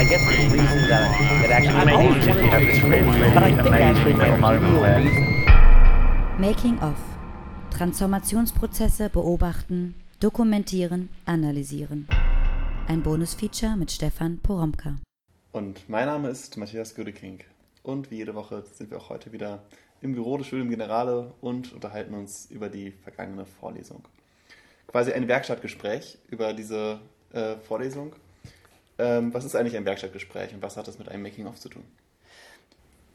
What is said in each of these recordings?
I guess the reason that, that actually I've always wanted to explain, but I think actually the real reason. Making of. Transformationsprozesse beobachten, dokumentieren, analysieren. Ein Bonusfeature mit Stefan Poromka. Und mein Name ist Matthias Gödeking. Und wie jede Woche sind wir auch heute wieder im Büro des Studium Generale und unterhalten uns über die vergangene Vorlesung. Quasi ein Werkstattgespräch über diese äh, Vorlesung. Ähm, was ist eigentlich ein Werkstattgespräch und was hat das mit einem Making-of zu tun?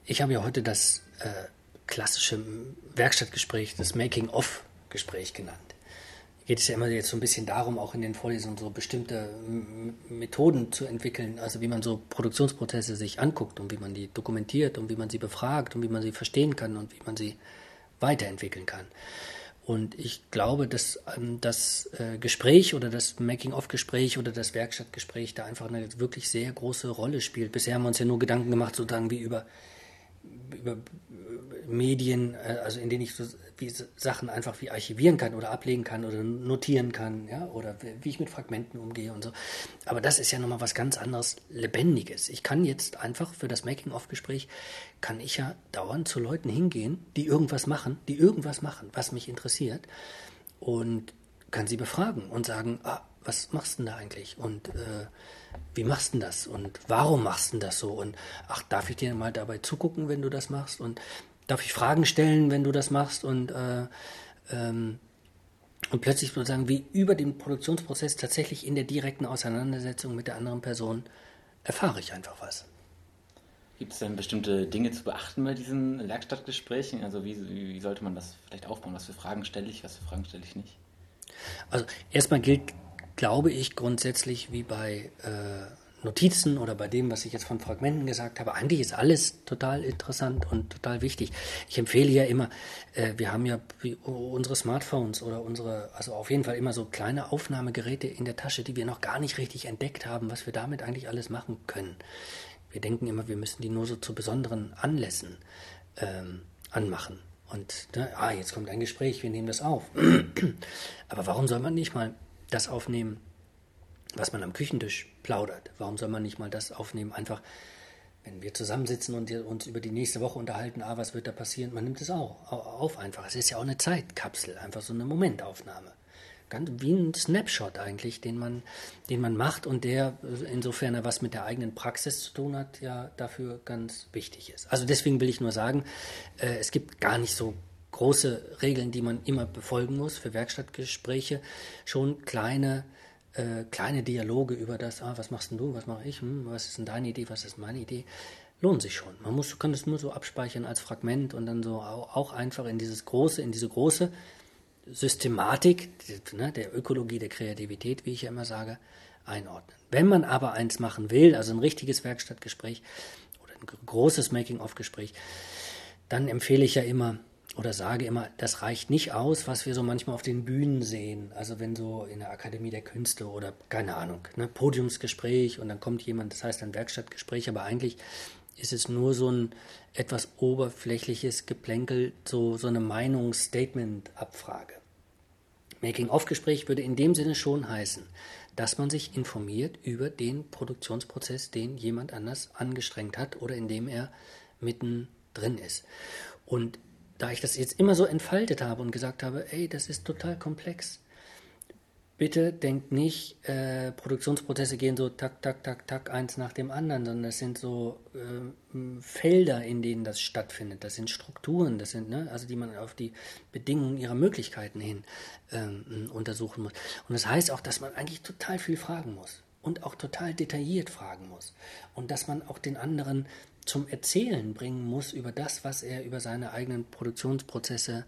Ich habe ja heute das äh, klassische Werkstattgespräch, das Making-of-Gespräch genannt. Geht es ja immer jetzt so ein bisschen darum, auch in den Vorlesungen so bestimmte Methoden zu entwickeln, also wie man so Produktionsprozesse sich anguckt und wie man die dokumentiert und wie man sie befragt und wie man sie verstehen kann und wie man sie weiterentwickeln kann. Und ich glaube, dass ähm, das äh, Gespräch oder das Making-of-Gespräch oder das Werkstattgespräch da einfach eine wirklich sehr große Rolle spielt. Bisher haben wir uns ja nur Gedanken gemacht, sozusagen wie über, über Medien, äh, also in denen ich so Sachen einfach wie archivieren kann oder ablegen kann oder notieren kann, ja, oder wie ich mit Fragmenten umgehe und so. Aber das ist ja nochmal was ganz anderes, Lebendiges. Ich kann jetzt einfach für das Making-of-Gespräch, kann ich ja dauernd zu Leuten hingehen, die irgendwas machen, die irgendwas machen, was mich interessiert und kann sie befragen und sagen, ah, was machst du denn da eigentlich? Und äh, wie machst du denn das? Und warum machst du denn das so? Und ach, darf ich dir mal dabei zugucken, wenn du das machst? Und darf ich Fragen stellen, wenn du das machst? Und, äh, ähm, und plötzlich sozusagen wie über den Produktionsprozess tatsächlich in der direkten Auseinandersetzung mit der anderen Person erfahre ich einfach was. Gibt es denn bestimmte Dinge zu beachten bei diesen Werkstattgesprächen? Also wie, wie sollte man das vielleicht aufbauen? Was für Fragen stelle ich, was für Fragen stelle ich nicht? Also erstmal gilt glaube ich, grundsätzlich wie bei äh, Notizen oder bei dem, was ich jetzt von Fragmenten gesagt habe, eigentlich ist alles total interessant und total wichtig. Ich empfehle ja immer, äh, wir haben ja unsere Smartphones oder unsere, also auf jeden Fall immer so kleine Aufnahmegeräte in der Tasche, die wir noch gar nicht richtig entdeckt haben, was wir damit eigentlich alles machen können. Wir denken immer, wir müssen die nur so zu besonderen Anlässen ähm, anmachen. Und, ne, ah, jetzt kommt ein Gespräch, wir nehmen das auf. Aber warum soll man nicht mal das aufnehmen, was man am Küchentisch plaudert? Warum soll man nicht mal das aufnehmen, einfach, wenn wir zusammensitzen und uns über die nächste Woche unterhalten, ah, was wird da passieren? Man nimmt es auch auf einfach. Es ist ja auch eine Zeitkapsel, einfach so eine Momentaufnahme. Ganz wie ein Snapshot eigentlich, den man, den man macht und der, insofern er was mit der eigenen Praxis zu tun hat, ja dafür ganz wichtig ist. Also deswegen will ich nur sagen, äh, es gibt gar nicht so große Regeln, die man immer befolgen muss für Werkstattgespräche, schon kleine, äh, kleine Dialoge über das, ah, was machst denn du, was mache ich, hm, was ist denn deine Idee, was ist meine Idee, lohnt sich schon. Man muss, kann das nur so abspeichern als Fragment und dann so auch einfach in dieses große, in diese große Systematik ne, der Ökologie, der Kreativität, wie ich ja immer sage, einordnen. Wenn man aber eins machen will, also ein richtiges Werkstattgespräch oder ein großes Making-of-Gespräch, dann empfehle ich ja immer, oder sage immer, das reicht nicht aus, was wir so manchmal auf den Bühnen sehen. Also wenn so in der Akademie der Künste oder keine Ahnung, ne, Podiumsgespräch und dann kommt jemand, das heißt ein Werkstattgespräch, aber eigentlich ist es nur so ein etwas oberflächliches Geplänkel, so, so eine Meinungsstatement-Abfrage. Making-of-Gespräch würde in dem Sinne schon heißen, dass man sich informiert über den Produktionsprozess, den jemand anders angestrengt hat oder in dem er mittendrin ist. Und da ich das jetzt immer so entfaltet habe und gesagt habe, ey, das ist total komplex. Bitte denkt nicht, äh, Produktionsprozesse gehen so tak, tak, tak, tak, eins nach dem anderen, sondern das sind so äh, Felder, in denen das stattfindet. Das sind Strukturen, das sind, ne, also die man auf die Bedingungen ihrer Möglichkeiten hin ähm, untersuchen muss. Und das heißt auch, dass man eigentlich total viel fragen muss und auch total detailliert fragen muss. Und dass man auch den anderen zum Erzählen bringen muss über das, was er über seine eigenen Produktionsprozesse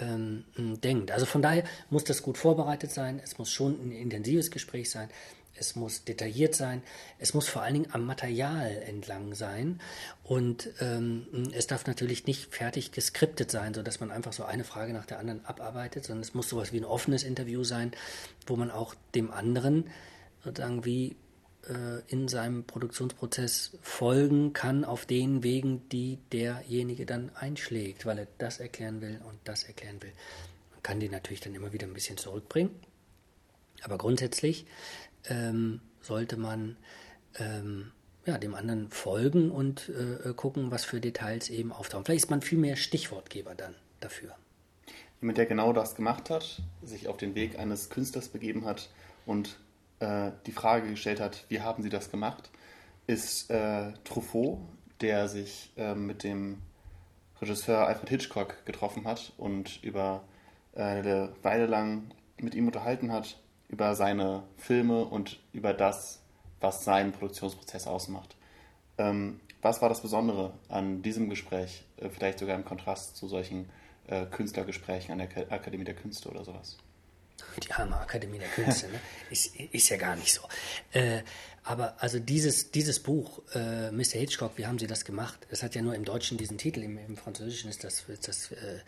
ähm, denkt. Also von daher muss das gut vorbereitet sein, es muss schon ein intensives Gespräch sein, es muss detailliert sein, es muss vor allen Dingen am Material entlang sein und ähm, es darf natürlich nicht fertig geskriptet sein, sodass man einfach so eine Frage nach der anderen abarbeitet, sondern es muss sowas wie ein offenes Interview sein, wo man auch dem anderen sozusagen wie in seinem Produktionsprozess folgen kann auf den Wegen, die derjenige dann einschlägt, weil er das erklären will und das erklären will. Man kann die natürlich dann immer wieder ein bisschen zurückbringen, aber grundsätzlich ähm, sollte man ähm, ja, dem anderen folgen und äh, gucken, was für Details eben auftauchen. Vielleicht ist man viel mehr Stichwortgeber dann dafür. Jemand, der genau das gemacht hat, sich auf den Weg eines Künstlers begeben hat und äh, die Frage gestellt hat, wie haben Sie das gemacht, ist äh, Truffaut, der sich äh, mit dem Regisseur Alfred Hitchcock getroffen hat und über äh, eine Weile lang mit ihm unterhalten hat, über seine Filme und über das, was seinen Produktionsprozess ausmacht. Ähm, was war das Besondere an diesem Gespräch, äh, vielleicht sogar im Kontrast zu solchen äh, Künstlergesprächen an der Ak Akademie der Künste oder sowas? Die arme Akademie der Künste, ne? ist, ist ja gar nicht so. Äh, aber also dieses, dieses Buch, äh, Mr. Hitchcock, wie haben Sie das gemacht? Das hat ja nur im Deutschen diesen Titel, im, im Französischen ist das, ist das äh,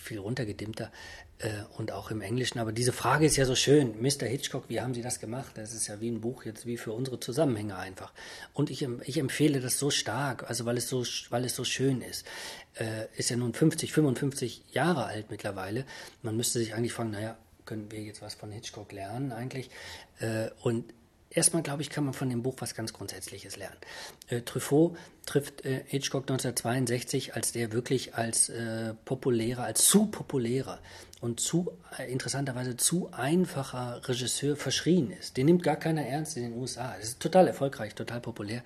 viel runtergedimmter äh, und auch im Englischen. Aber diese Frage ist ja so schön. Mr. Hitchcock, wie haben Sie das gemacht? Das ist ja wie ein Buch jetzt wie für unsere Zusammenhänge einfach. Und ich, ich empfehle das so stark, also weil es so, weil es so schön ist. Äh, ist ja nun 50, 55 Jahre alt mittlerweile. Man müsste sich eigentlich fragen, naja, können wir jetzt was von Hitchcock lernen eigentlich? Äh, und Erstmal, glaube ich, kann man von dem Buch was ganz Grundsätzliches lernen. Äh, Truffaut trifft äh, Hitchcock 1962, als der wirklich als äh, populärer, als zu populärer und zu, äh, interessanterweise zu einfacher Regisseur verschrien ist. Den nimmt gar keiner ernst in den USA. Das ist total erfolgreich, total populär,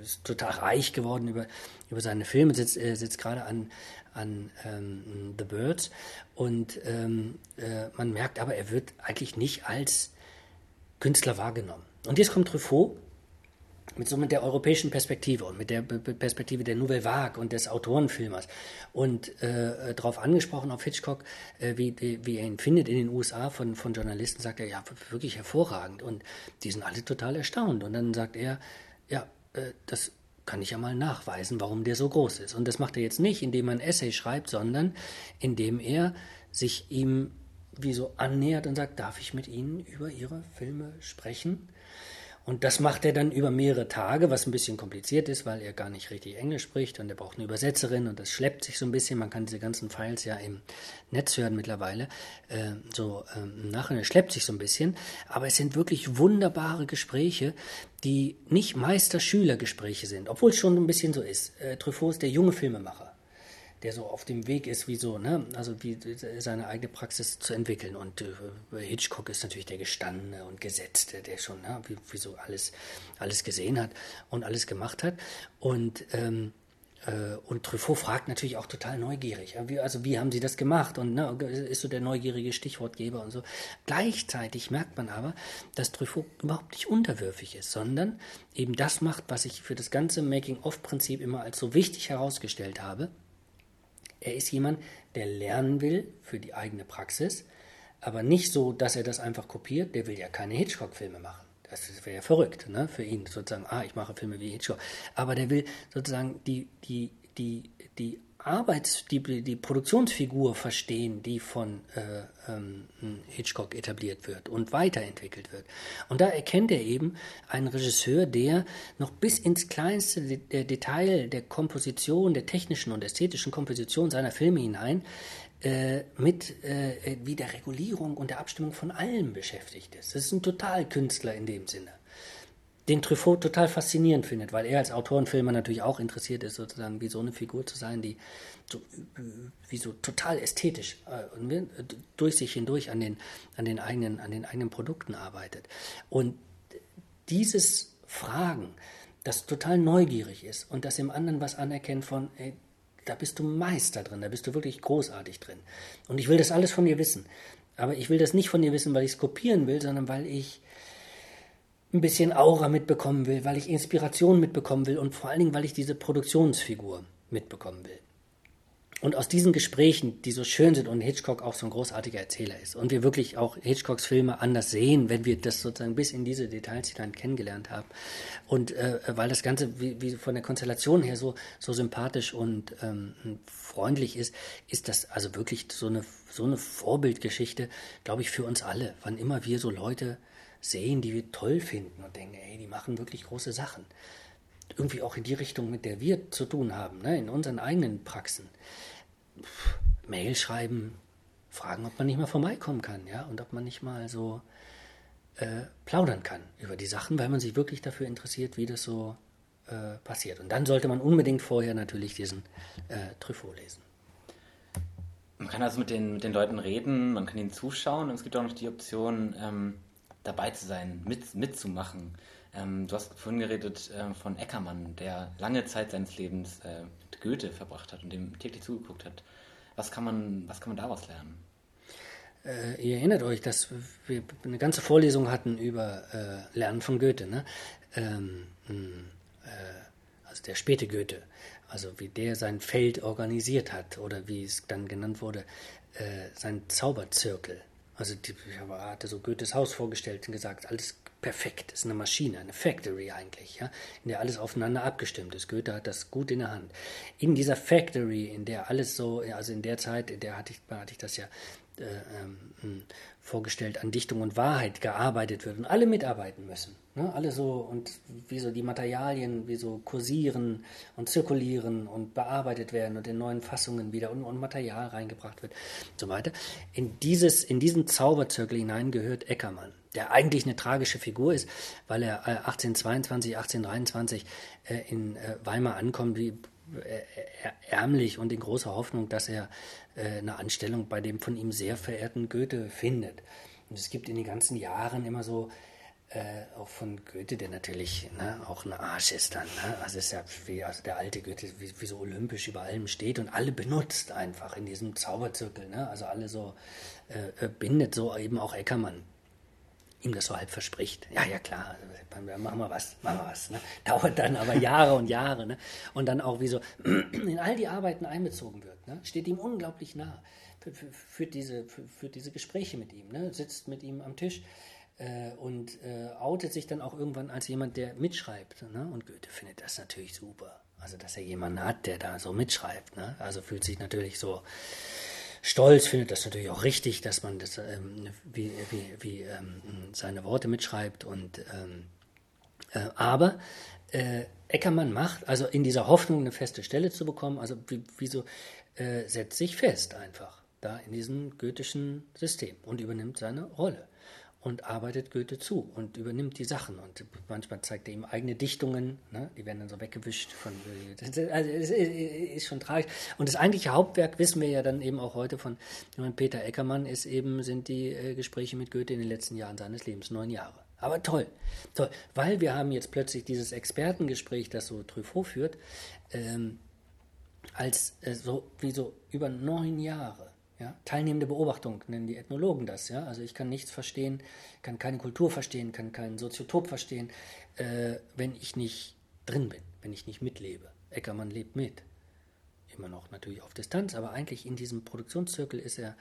ist total reich geworden über, über seine Filme, sitzt, äh, sitzt gerade an, an ähm, The Birds. Und ähm, äh, man merkt aber, er wird eigentlich nicht als Künstler wahrgenommen. Und jetzt kommt Truffaut mit so mit der europäischen Perspektive und mit der Perspektive der Nouvelle Vague und des Autorenfilmers. Und äh, darauf angesprochen auf Hitchcock, äh, wie, wie er ihn findet in den USA von, von Journalisten, sagt er, ja, wirklich hervorragend. Und die sind alle total erstaunt. Und dann sagt er, ja, äh, das kann ich ja mal nachweisen, warum der so groß ist. Und das macht er jetzt nicht, indem er ein Essay schreibt, sondern indem er sich ihm wie so annähert und sagt, darf ich mit Ihnen über Ihre Filme sprechen? Und das macht er dann über mehrere Tage, was ein bisschen kompliziert ist, weil er gar nicht richtig Englisch spricht und er braucht eine Übersetzerin und das schleppt sich so ein bisschen. Man kann diese ganzen Files ja im Netz hören mittlerweile. Äh, so ähm, nachher schleppt sich so ein bisschen. Aber es sind wirklich wunderbare Gespräche, die nicht Meister-Schüler-Gespräche sind, obwohl es schon ein bisschen so ist. Äh, Truffaut ist der junge Filmemacher der so auf dem Weg ist, wie so, ne, also wie seine eigene Praxis zu entwickeln. Und äh, Hitchcock ist natürlich der Gestandene und Gesetzte, der schon, ne, wie, wie so alles, alles gesehen hat und alles gemacht hat. Und ähm, äh, und Truffaut fragt natürlich auch total neugierig. Also wie haben Sie das gemacht? Und ne, ist so der neugierige Stichwortgeber und so. Gleichzeitig merkt man aber, dass Truffaut überhaupt nicht unterwürfig ist, sondern eben das macht, was ich für das ganze Making-of-Prinzip immer als so wichtig herausgestellt habe. Er ist jemand, der lernen will für die eigene Praxis, aber nicht so, dass er das einfach kopiert. Der will ja keine Hitchcock-Filme machen. Das wäre ja verrückt, ne? Für ihn sozusagen, ah, ich mache Filme wie Hitchcock. Aber der will sozusagen die, die, die, die Arbeits-, die, die Produktionsfigur verstehen, die von äh, ähm, Hitchcock etabliert wird und weiterentwickelt wird. Und da erkennt er eben einen Regisseur, der noch bis ins kleinste Detail der Komposition, der technischen und ästhetischen Komposition seiner Filme hinein äh, mit äh, wie der Regulierung und der Abstimmung von allem beschäftigt ist. Das ist ein Totalkünstler in dem Sinne den Truffaut total faszinierend findet, weil er als Autor und Filmer natürlich auch interessiert ist, sozusagen wie so eine Figur zu sein, die so, wie so total ästhetisch äh, durch sich hindurch an den, an, den eigenen, an den eigenen Produkten arbeitet. Und dieses Fragen, das total neugierig ist und das im anderen was anerkennt von, ey, da bist du Meister drin, da bist du wirklich großartig drin. Und ich will das alles von dir wissen. Aber ich will das nicht von dir wissen, weil ich es kopieren will, sondern weil ich ein bisschen Aura mitbekommen will, weil ich Inspiration mitbekommen will und vor allen Dingen, weil ich diese Produktionsfigur mitbekommen will. Und aus diesen Gesprächen, die so schön sind und Hitchcock auch so ein großartiger Erzähler ist und wir wirklich auch Hitchcocks Filme anders sehen, wenn wir das sozusagen bis in diese Details hinein kennengelernt haben. Und äh, weil das Ganze wie, wie von der Konstellation her so, so sympathisch und ähm, freundlich ist, ist das also wirklich so eine, so eine Vorbildgeschichte, glaube ich, für uns alle. Wann immer wir so Leute sehen, die wir toll finden und denken, ey, die machen wirklich große Sachen. Irgendwie auch in die Richtung, mit der wir zu tun haben, ne? in unseren eigenen Praxen. Pff, Mail schreiben, fragen, ob man nicht mal vorbeikommen kann, ja, und ob man nicht mal so äh, plaudern kann über die Sachen, weil man sich wirklich dafür interessiert, wie das so äh, passiert. Und dann sollte man unbedingt vorher natürlich diesen äh, Truffaut lesen. Man kann also mit den, mit den Leuten reden, man kann ihnen zuschauen und es gibt auch noch die Option, ähm, dabei zu sein, mit, mitzumachen. Ähm, du hast vorhin geredet äh, von Eckermann, der lange Zeit seines Lebens äh, mit Goethe verbracht hat und dem täglich zugeguckt hat. Was kann man, was kann man daraus lernen? Äh, ihr erinnert euch, dass wir eine ganze Vorlesung hatten über äh, Lernen von Goethe. Ne? Ähm, äh, also der späte Goethe also wie der sein Feld organisiert hat oder wie es dann genannt wurde, äh, sein Zauberzirkel. Also die, ich hatte so Goethes Haus vorgestellt und gesagt, alles perfekt, ist eine Maschine, eine Factory eigentlich, ja, in der alles aufeinander abgestimmt ist. Goethe hat das gut in der Hand. In dieser Factory, in der alles so, also in der Zeit, in der hatte ich, hatte ich das ja äh, ähm, vorgestellt, an Dichtung und Wahrheit gearbeitet wird und alle mitarbeiten müssen. Ne? Alle so und wie so die Materialien, wie so kursieren und zirkulieren und bearbeitet werden und in neuen Fassungen wieder und, und Material reingebracht wird und so weiter. In, dieses, in diesen Zauberzirkel hinein gehört Eckermann, der eigentlich eine tragische Figur ist, weil er 1822, 1823 äh, in äh, Weimar ankommt, wie äh, ärmlich und in großer Hoffnung, dass er eine Anstellung bei dem von ihm sehr verehrten Goethe findet. Und es gibt in den ganzen Jahren immer so äh, auch von Goethe, der natürlich ne, auch ein Arsch ist dann. Ne? Also ist ja wie also der alte Goethe, wie, wie, so olympisch über allem steht und alle benutzt einfach in diesem Zauberzirkel. Ne? Also alle so äh, äh bindet, so eben auch Eckermann ihm das so halb verspricht. Ja, ja, klar, machen wir was, machen wir was. Ne? Dauert dann aber Jahre und Jahre. Ne? Und dann auch wie so in all die Arbeiten einbezogen wird. Ne? Steht ihm unglaublich nah. Führt diese, führt diese Gespräche mit ihm, ne? sitzt mit ihm am Tisch äh, und äh, outet sich dann auch irgendwann als jemand, der mitschreibt. Ne? Und Goethe findet das natürlich super. Also, dass er jemanden hat, der da so mitschreibt. Ne? Also fühlt sich natürlich so stolz, findet das natürlich auch richtig, dass man das, ähm, wie, wie, wie ähm, seine Worte mitschreibt. Und, ähm, äh, aber äh, Eckermann macht, also in dieser Hoffnung eine feste Stelle zu bekommen, also wie, äh, setzt sich fest einfach da in diesem goethischen System und übernimmt seine Rolle und arbeitet Goethe zu und übernimmt die Sachen. Und manchmal zeigt er ihm eigene Dichtungen, ne? die werden dann so weggewischt von. Also es ist schon tragisch. Und das eigentliche Hauptwerk wissen wir ja dann eben auch heute von Peter Eckermann, ist eben, sind die äh, Gespräche mit Goethe in den letzten Jahren seines Lebens, neun Jahre. Aber toll, toll, weil wir haben jetzt plötzlich dieses Expertengespräch, das so Truffaut führt, ähm, als äh, so wie so über neun Jahre ja, teilnehmende Beobachtung nennen die Ethnologen das. Ja? Also ich kann nichts verstehen, kann keine Kultur verstehen, kann keinen Soziotop verstehen, äh, wenn ich nicht drin bin, wenn ich nicht mitlebe. Eckermann lebt mit. Immer noch natürlich auf Distanz, aber eigentlich in diesem Produktionszirkel ist er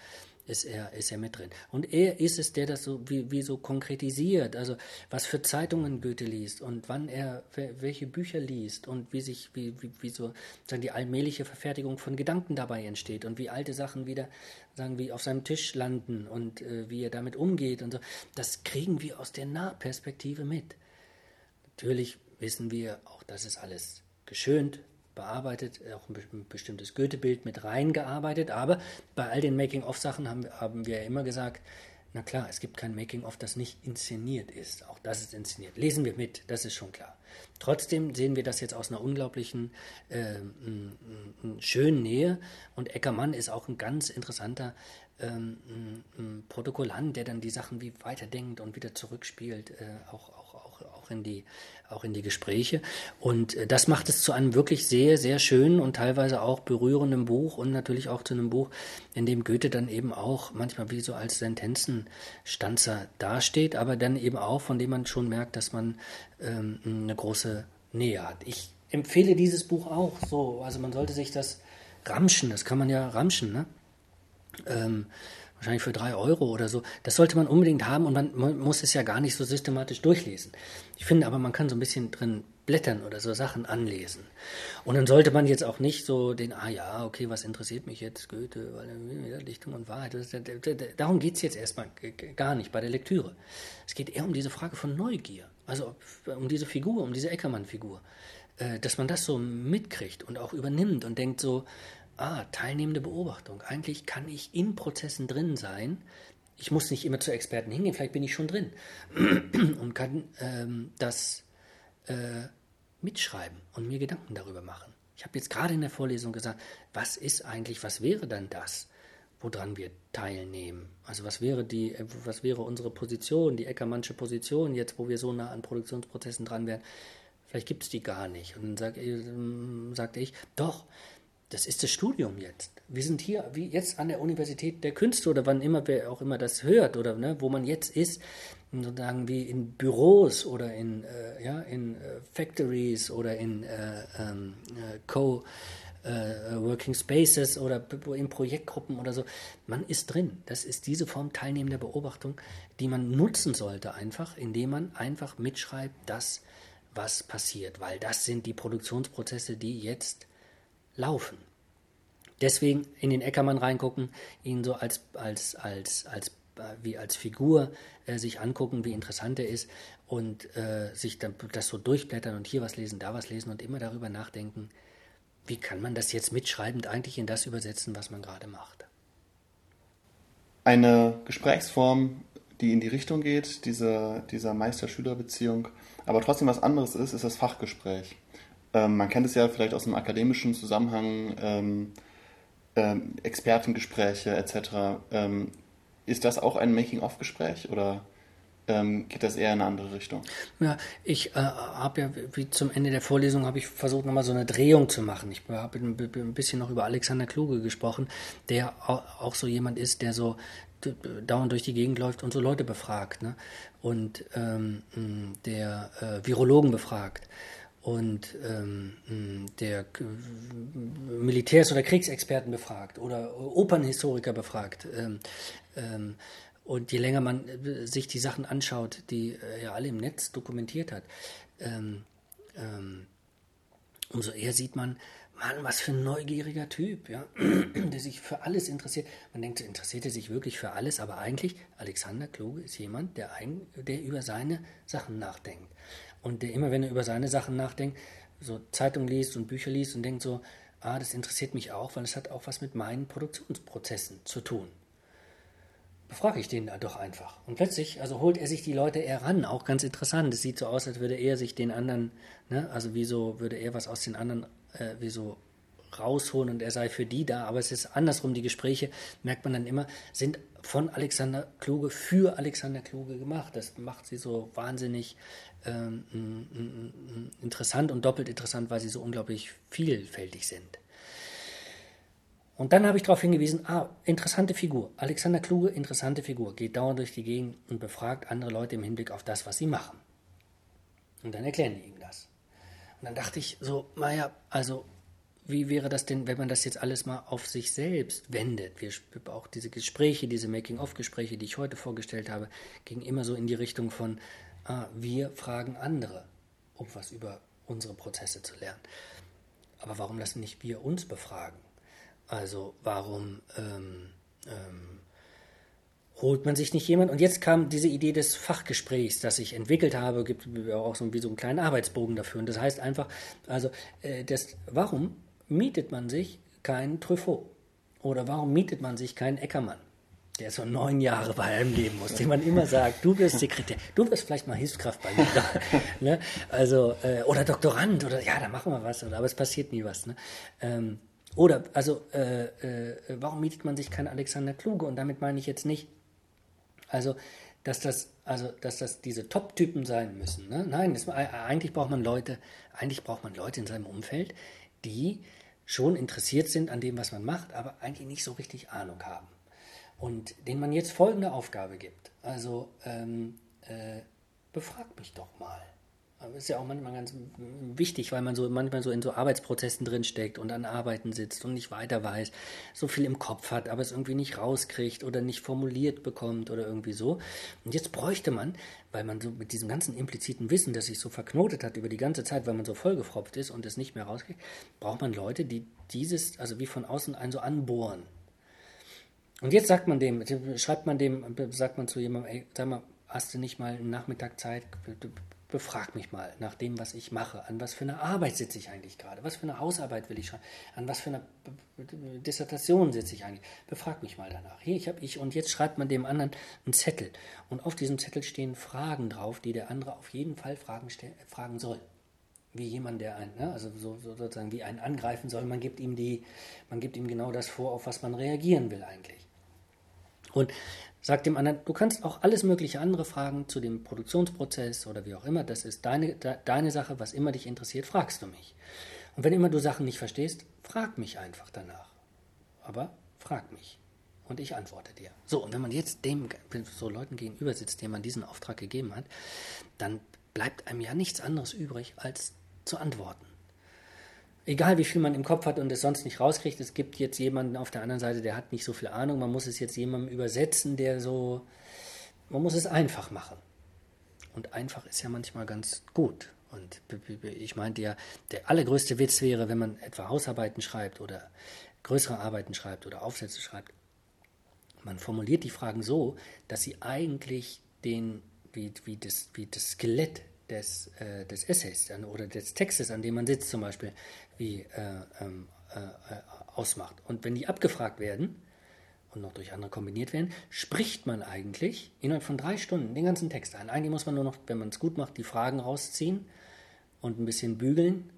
ist er, ist er mit drin. Und er ist es, der das so wie, wie so konkretisiert, also was für Zeitungen Goethe liest und wann er welche Bücher liest und wie sich, wie, wie, wie so sagen die allmähliche Verfertigung von Gedanken dabei entsteht und wie alte Sachen wieder, sagen wie auf seinem Tisch landen und äh, wie er damit umgeht und so. Das kriegen wir aus der Nahperspektive mit. Natürlich wissen wir, auch das ist alles geschönt, bearbeitet, auch ein bestimmtes Goethe-Bild mit reingearbeitet. Aber bei all den Making-of-Sachen haben, haben wir immer gesagt, na klar, es gibt kein Making-of, das nicht inszeniert ist. Auch das ist inszeniert. Lesen wir mit, das ist schon klar. Trotzdem sehen wir das jetzt aus einer unglaublichen, äh, schönen Nähe. Und Eckermann ist auch ein ganz interessanter ähm, Protokollant, der dann die Sachen wie weiterdenkt und wieder zurückspielt, äh, auch, auch, auch, in die auch in die Gespräche. Und äh, das macht es zu einem wirklich sehr, sehr schönen und teilweise auch berührenden Buch und natürlich auch zu einem Buch, in dem Goethe dann eben auch manchmal wie so als Sentenzenstanzer dasteht, aber dann eben auch, von dem man schon merkt, dass man ähm, eine große Nähe hat. Ich empfehle dieses Buch auch so. Also man sollte sich das ramschen, das kann man ja ramschen, ne? Ähm, wahrscheinlich für drei Euro oder so. Das sollte man unbedingt haben und man muss es ja gar nicht so systematisch durchlesen. Ich finde aber, man kann so ein bisschen drin blättern oder so Sachen anlesen. Und dann sollte man jetzt auch nicht so den, ah ja, okay, was interessiert mich jetzt Goethe, weil Dichtung und Wahrheit. Darum geht es jetzt erstmal gar nicht bei der Lektüre. Es geht eher um diese Frage von Neugier. Also um diese Figur, um diese Eckermann-Figur. Äh, dass man das so mitkriegt und auch übernimmt und denkt so, ah, teilnehmende Beobachtung. Eigentlich kann ich in Prozessen drin sein, ich muss nicht immer zu Experten hingehen, vielleicht bin ich schon drin und kann ähm, das äh, mitschreiben und mir Gedanken darüber machen. Ich habe jetzt gerade in der Vorlesung gesagt, was ist eigentlich, was wäre dann das, woran wir teilnehmen? Also was wäre die, äh, was wäre unsere Position, die Eckermannsche Position jetzt, wo wir so nah an Produktionsprozessen dran wären? Vielleicht gibt es die gar nicht. Und dann sag, äh, sagte ich, doch, das ist das Studium jetzt. Wir sind hier, wie jetzt an der Universität der Künste oder wann immer wer auch immer das hört oder ne, wo man jetzt ist, sozusagen wie in Büros oder in, äh, ja, in äh, Factories oder in äh, ähm, äh Co- äh, Spaces oder in Projektgruppen oder so. Man ist drin. Das ist diese Form teilnehmender Beobachtung, die man nutzen sollte einfach, indem man einfach mitschreibt, das, was passiert, weil das sind die Produktionsprozesse, die jetzt laufen. Deswegen in den Eckermann reingucken, ihn so als, als, als, als, wie als Figur äh, sich angucken, wie interessant er ist und äh, sich dann das so durchblättern und hier was lesen, da was lesen und immer darüber nachdenken, wie kann man das jetzt mitschreibend eigentlich in das übersetzen, was man gerade macht. Eine Gesprächsform, die in die Richtung geht, dieser, dieser Meister-Schüler-Beziehung, aber trotzdem was anderes ist, ist das Fachgespräch. Ähm, man kennt es ja vielleicht aus einem akademischen Zusammenhang, ähm, ähm, Expertengespräche etc. Ähm, ist das auch ein Making-of-Gespräch oder ähm, geht das eher in eine andere Richtung? Ja, ich äh, habe ja, wie zum Ende der Vorlesung, habe ich versucht, nochmal so eine Drehung zu machen. Ich habe ein bisschen noch über Alexander Kluge gesprochen, der auch so jemand ist, der so dauernd durch die Gegend läuft und so Leute befragt ne? und ähm, der äh, Virologen befragt und ähm, der Militärs- oder Kriegsexperten befragt oder Opernhistoriker befragt. Ähm, ähm, und je länger man äh, sich die Sachen anschaut, die er ja alle im Netz dokumentiert hat, ähm, ähm, umso eher sieht man, Mann, was für ein neugieriger Typ, ja, der sich für alles interessiert. Man denkt, interessiert er sich wirklich für alles, aber eigentlich, Alexander Kluge ist jemand, der, ein, der über seine Sachen nachdenkt und der immer, wenn er über seine Sachen nachdenkt, so Zeitung liest und Bücher liest und denkt so, ah, das interessiert mich auch, weil es hat auch was mit meinen Produktionsprozessen zu tun. Befrage ich den da doch einfach. Und plötzlich, also holt er sich die Leute eher ran, auch ganz interessant. Es sieht so aus, als würde er sich den anderen, ne, also wieso würde er was aus den anderen, äh, wieso rausholen und er sei für die da, aber es ist andersrum, die Gespräche, merkt man dann immer, sind von Alexander Kluge für Alexander Kluge gemacht. Das macht sie so wahnsinnig ähm, interessant und doppelt interessant, weil sie so unglaublich vielfältig sind. Und dann habe ich darauf hingewiesen, ah, interessante Figur. Alexander Kluge, interessante Figur, geht dauernd durch die Gegend und befragt andere Leute im Hinblick auf das, was sie machen. Und dann erklären die ihm das. Und dann dachte ich so, naja, also wie wäre das denn, wenn man das jetzt alles mal auf sich selbst wendet? Wir, auch diese Gespräche, diese Making-of-Gespräche, die ich heute vorgestellt habe, gingen immer so in die Richtung von, ah, wir fragen andere, um was über unsere Prozesse zu lernen. Aber warum lassen nicht wir uns befragen? Also warum ähm, ähm, holt man sich nicht jemand? Und jetzt kam diese Idee des Fachgesprächs, das ich entwickelt habe, gibt auch so wie so einen kleinen Arbeitsbogen dafür. Und das heißt einfach, also äh, das, warum mietet man sich keinen Truffaut? Oder warum mietet man sich keinen Eckermann? Der so neun Jahre bei einem leben muss, dem man immer sagt, du wirst Sekretär, du wirst vielleicht mal Hilfskraft bei mir. ne? Also, äh, oder Doktorand, oder ja, da machen wir was, oder, aber es passiert nie was. Ne? Ähm, oder, also, äh, äh, warum mietet man sich keinen Alexander Kluge? Und damit meine ich jetzt nicht, also, dass das, also, dass das diese Top-Typen sein müssen. Ne? Nein, das, eigentlich braucht man Leute, eigentlich braucht man Leute in seinem Umfeld, die schon interessiert sind an dem, was man macht, aber eigentlich nicht so richtig Ahnung haben. Und denen man jetzt folgende Aufgabe gibt. Also ähm, äh, befragt mich doch mal. Das ist ja auch manchmal ganz wichtig, weil man so manchmal so in so Arbeitsprozessen drinsteckt und an Arbeiten sitzt und nicht weiter weiß, so viel im Kopf hat, aber es irgendwie nicht rauskriegt oder nicht formuliert bekommt oder irgendwie so. Und jetzt bräuchte man, weil man so mit diesem ganzen impliziten Wissen, das sich so verknotet hat über die ganze Zeit, weil man so vollgefropft ist und es nicht mehr rauskriegt, braucht man Leute, die dieses, also wie von außen einen so anbohren. Und jetzt sagt man dem, schreibt man dem, sagt man zu jemandem, ey, sag mal, hast du nicht mal einen Nachmittag Zeit, befrag mich mal nach dem, was ich mache. An was für eine Arbeit sitze ich eigentlich gerade? Was für eine Hausarbeit will ich schreiben? An was für eine Dissertation sitze ich eigentlich? Befrag mich mal danach. Hier, ich habe ich und jetzt schreibt man dem anderen einen Zettel. Und auf diesem Zettel stehen Fragen drauf, die der andere auf jeden Fall fragen, fragen soll. Wie jemand, der einen, ne? also so, so sozusagen wie einen angreifen soll. Man gibt ihm die, man gibt ihm genau das vor, auf was man reagieren will eigentlich. Und Sag dem anderen, du kannst auch alles mögliche andere fragen zu dem Produktionsprozess oder wie auch immer. Das ist deine, de, deine Sache, was immer dich interessiert, fragst du mich. Und wenn immer du Sachen nicht verstehst, frag mich einfach danach. Aber frag mich. Und ich antworte dir. So, und wenn man jetzt dem, so Leuten gegenüber sitzt, denen man diesen Auftrag gegeben hat, dann bleibt einem ja nichts anderes übrig, als zu antworten egal wie viel man im Kopf hat und es sonst nicht rauskriegt, es gibt jetzt jemanden auf der anderen Seite, der hat nicht so viel Ahnung, man muss es jetzt jemandem übersetzen, der so, man muss es einfach machen. Und einfach ist ja manchmal ganz gut. Und ich meinte ja, der allergrößte Witz wäre, wenn man etwa Hausarbeiten schreibt oder größere Arbeiten schreibt oder Aufsätze schreibt. Man formuliert die Fragen so, dass sie eigentlich den, wie, wie, das, wie das Skelett des, äh, des Essays oder des Textes, an dem man sitzt zum Beispiel, wie äh, ähm, äh, äh, ausmacht. Und wenn die abgefragt werden und noch durch andere kombiniert werden, spricht man eigentlich innerhalb von drei Stunden den ganzen Text ein. Eigentlich muss man nur noch, wenn man es gut macht, die Fragen rausziehen und ein bisschen bügeln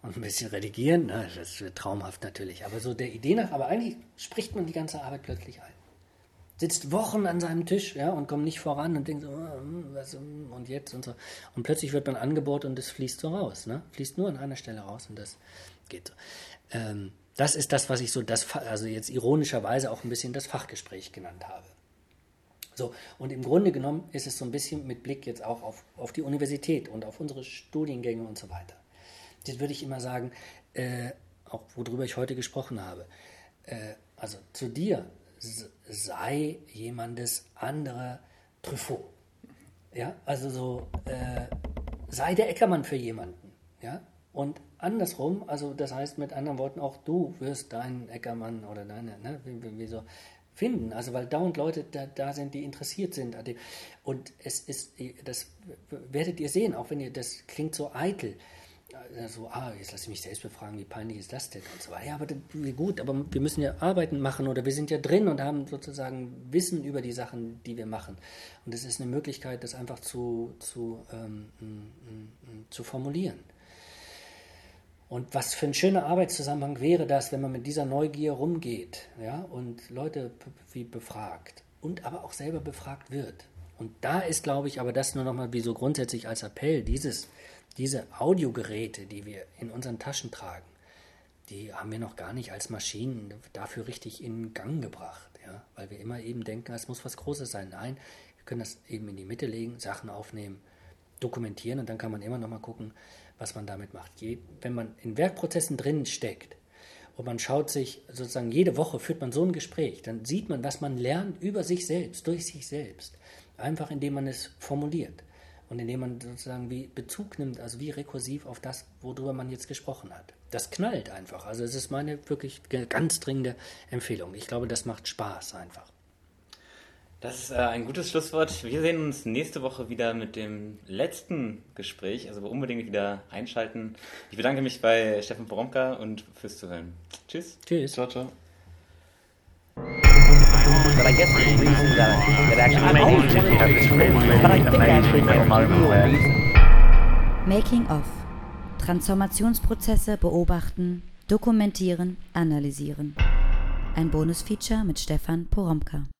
und ein bisschen redigieren. Na, das ist traumhaft natürlich. Aber so der Idee nach, aber eigentlich spricht man die ganze Arbeit plötzlich ein sitzt Wochen an seinem Tisch ja, und kommt nicht voran und denkt so, oh, was, und jetzt und so. Und plötzlich wird man angeboten und es fließt so raus. Ne? Fließt nur an einer Stelle raus und das geht so. Ähm, das ist das, was ich so, das, also jetzt ironischerweise auch ein bisschen das Fachgespräch genannt habe. So, und im Grunde genommen ist es so ein bisschen mit Blick jetzt auch auf, auf die Universität und auf unsere Studiengänge und so weiter. Das würde ich immer sagen, äh, auch worüber ich heute gesprochen habe. Äh, also zu dir sei jemandes andere Truffaut. Ja, also so, äh, sei der Eckermann für jemanden. Ja, und andersrum, also das heißt mit anderen Worten, auch du wirst deinen Eckermann oder deine, ne, wie, wie so finden. Also weil dauernd Leute da, da sind, die interessiert sind. Und es ist, das werdet ihr sehen, auch wenn ihr, das klingt so eitel so, ah, jetzt lasse ich mich selbst befragen, wie peinlich ist das denn und so weiter. Ja, aber gut, aber wir müssen ja Arbeiten machen oder wir sind ja drin und haben sozusagen Wissen über die Sachen, die wir machen. Und es ist eine Möglichkeit, das einfach zu, zu, ähm, zu formulieren. Und was für ein schöner Arbeitszusammenhang wäre das, wenn man mit dieser Neugier rumgeht ja, und Leute wie befragt und aber auch selber befragt wird. Und da ist, glaube ich, aber das nur nochmal wie so grundsätzlich als Appell, dieses diese Audiogeräte, die wir in unseren Taschen tragen, die haben wir noch gar nicht als Maschinen dafür richtig in Gang gebracht, ja? weil wir immer eben denken, es muss was Großes sein. Nein, wir können das eben in die Mitte legen, Sachen aufnehmen, dokumentieren und dann kann man immer noch mal gucken, was man damit macht. Je, wenn man in Werkprozessen drin steckt und man schaut sich sozusagen jede Woche führt man so ein Gespräch, dann sieht man, was man lernt über sich selbst, durch sich selbst, einfach indem man es formuliert und indem man sozusagen wie Bezug nimmt, also wie rekursiv auf das, worüber man jetzt gesprochen hat. Das knallt einfach. Also es ist meine wirklich ganz dringende Empfehlung. Ich glaube, das macht Spaß einfach. Das ist äh, ein gutes Schlusswort. Wir sehen uns nächste Woche wieder mit dem letzten Gespräch. Also unbedingt wieder einschalten. Ich bedanke mich bei Steffen Poromka und fürs Zuhören. Tschüss. Tschüss. Ciao, ciao. But I guess the reason that, that actually I'm always wanted to explain, but I think actually the real reason. Making of. Transformationsprozesse beobachten, dokumentieren, analysieren. Ein Bonusfeature mit Stefan Poromka.